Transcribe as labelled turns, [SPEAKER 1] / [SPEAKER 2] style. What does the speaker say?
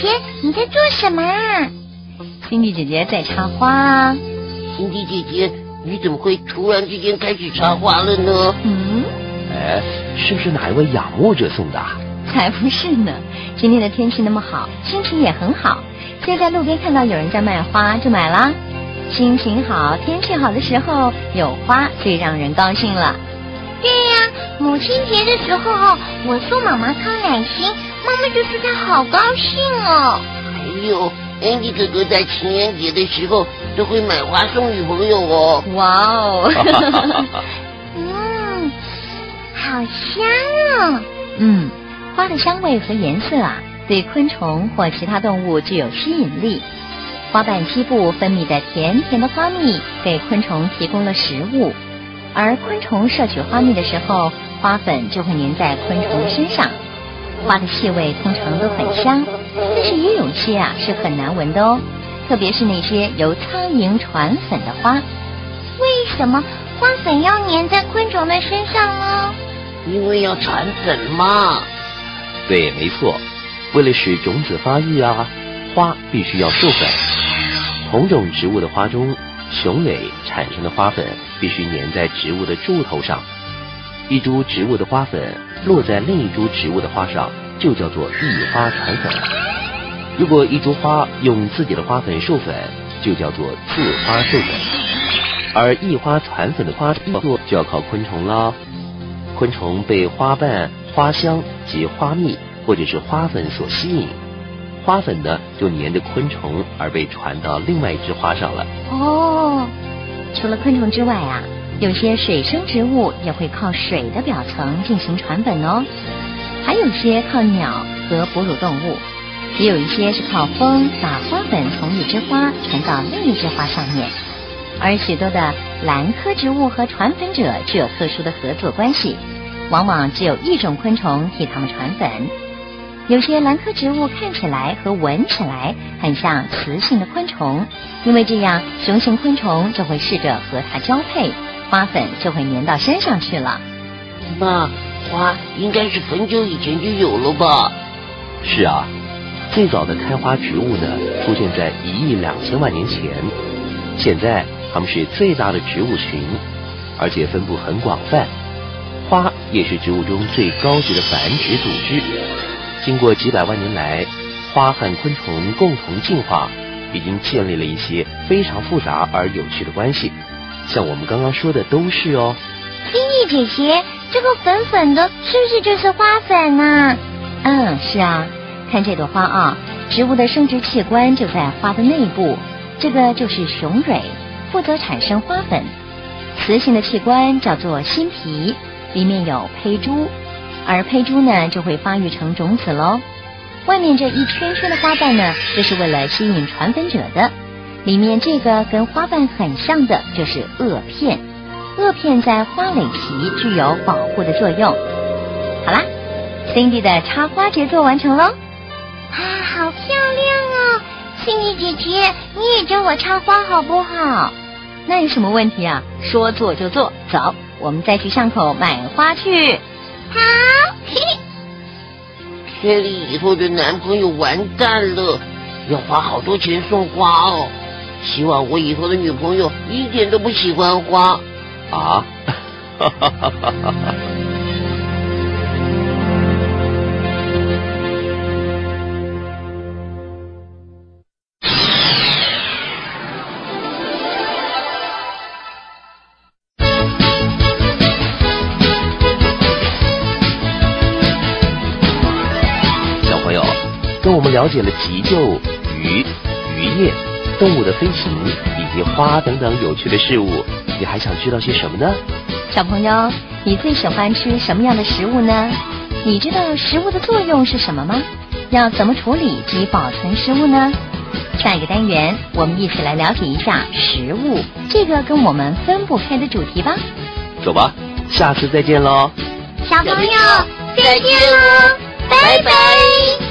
[SPEAKER 1] 姐姐，你在做什么啊？
[SPEAKER 2] 辛迪姐姐在插花。
[SPEAKER 3] 辛迪姐姐，你怎么会突然之间开始插花了呢？
[SPEAKER 2] 嗯，
[SPEAKER 4] 哎，是不是哪一位仰慕者送的？
[SPEAKER 2] 才不是呢！今天的天气那么好，心情也很好，所以在路边看到有人在卖花，就买啦。心情好、天气好的时候，有花最让人高兴了。
[SPEAKER 1] 对呀，母亲节的时候，我送妈妈康乃馨，妈妈就说她好高兴哦。
[SPEAKER 3] 还有，Andy 哥哥在情人节的时候都会买花送女朋友哦。
[SPEAKER 2] 哇哦！
[SPEAKER 1] 嗯，好香哦。
[SPEAKER 2] 嗯，花的香味和颜色啊，对昆虫或其他动物具有吸引力。花瓣基部分泌的甜甜的花蜜，给昆虫提供了食物，而昆虫摄取花蜜的时候，花粉就会粘在昆虫身上。花的气味通常都很香，但是也有些啊是很难闻的哦，特别是那些由苍蝇传粉的花。
[SPEAKER 1] 为什么花粉要粘在昆虫的身上呢？
[SPEAKER 3] 因为要传粉嘛。
[SPEAKER 4] 对，没错，为了使种子发育啊，花必须要授粉。同种植物的花中，雄蕊产生的花粉必须粘在植物的柱头上。一株植物的花粉落在另一株植物的花上，就叫做异花传粉。如果一株花用自己的花粉授粉，就叫做自花授粉。而异花传粉的花作就要靠昆虫了。昆虫被花瓣、花香及花蜜或者是花粉所吸引。花粉呢，就粘着昆虫而被传到另外一枝花上了。哦，
[SPEAKER 2] 除了昆虫之外啊，有些水生植物也会靠水的表层进行传粉哦。还有些靠鸟和哺乳动物，也有一些是靠风把花粉从一枝花传到另一枝花上面。而许多的兰科植物和传粉者具有特殊的合作关系，往往只有一种昆虫替它们传粉。有些兰科植物看起来和闻起来很像雌性的昆虫，因为这样雄性昆虫就会试着和它交配，花粉就会粘到身上去了。
[SPEAKER 3] 那花应该是很久以前就有了吧？
[SPEAKER 4] 是啊，最早的开花植物呢，出现在一亿两千万年前。现在它们是最大的植物群，而且分布很广泛。花也是植物中最高级的繁殖组织。经过几百万年来，花和昆虫共同进化，已经建立了一些非常复杂而有趣的关系。像我们刚刚说的都是哦。
[SPEAKER 1] 金毅姐姐，这个粉粉的，是不是就是花粉呢？
[SPEAKER 2] 嗯，是啊。看这朵花啊，植物的生殖器官就在花的内部，这个就是雄蕊，负责产生花粉。雌性的器官叫做心皮，里面有胚珠。而胚珠呢，就会发育成种子喽。外面这一圈圈的花瓣呢，就是为了吸引传粉者的。里面这个跟花瓣很像的，就是萼片。萼片在花蕾皮具有保护的作用。好啦，Cindy 的插花杰作完成喽。
[SPEAKER 1] 啊，好漂亮哦！Cindy 姐姐，你也教我插花好不好？
[SPEAKER 2] 那有什么问题啊？说做就做。走，我们再去巷口买花去。
[SPEAKER 1] 好，
[SPEAKER 3] 嘿，Cindy 以后的男朋友完蛋了，要花好多钱送花哦。希望我以后的女朋友一点都不喜欢花。
[SPEAKER 4] 啊？哈哈哈哈哈！跟我们了解了急救、鱼、渔业、动物的飞行以及花等等有趣的事物，你还想知道些什么呢？
[SPEAKER 2] 小朋友，你最喜欢吃什么样的食物呢？你知道食物的作用是什么吗？要怎么处理及保存食物呢？下一个单元，我们一起来了解一下食物这个跟我们分不开的主题吧。
[SPEAKER 4] 走吧，下次再见喽。
[SPEAKER 1] 小朋友，再见喽，拜拜。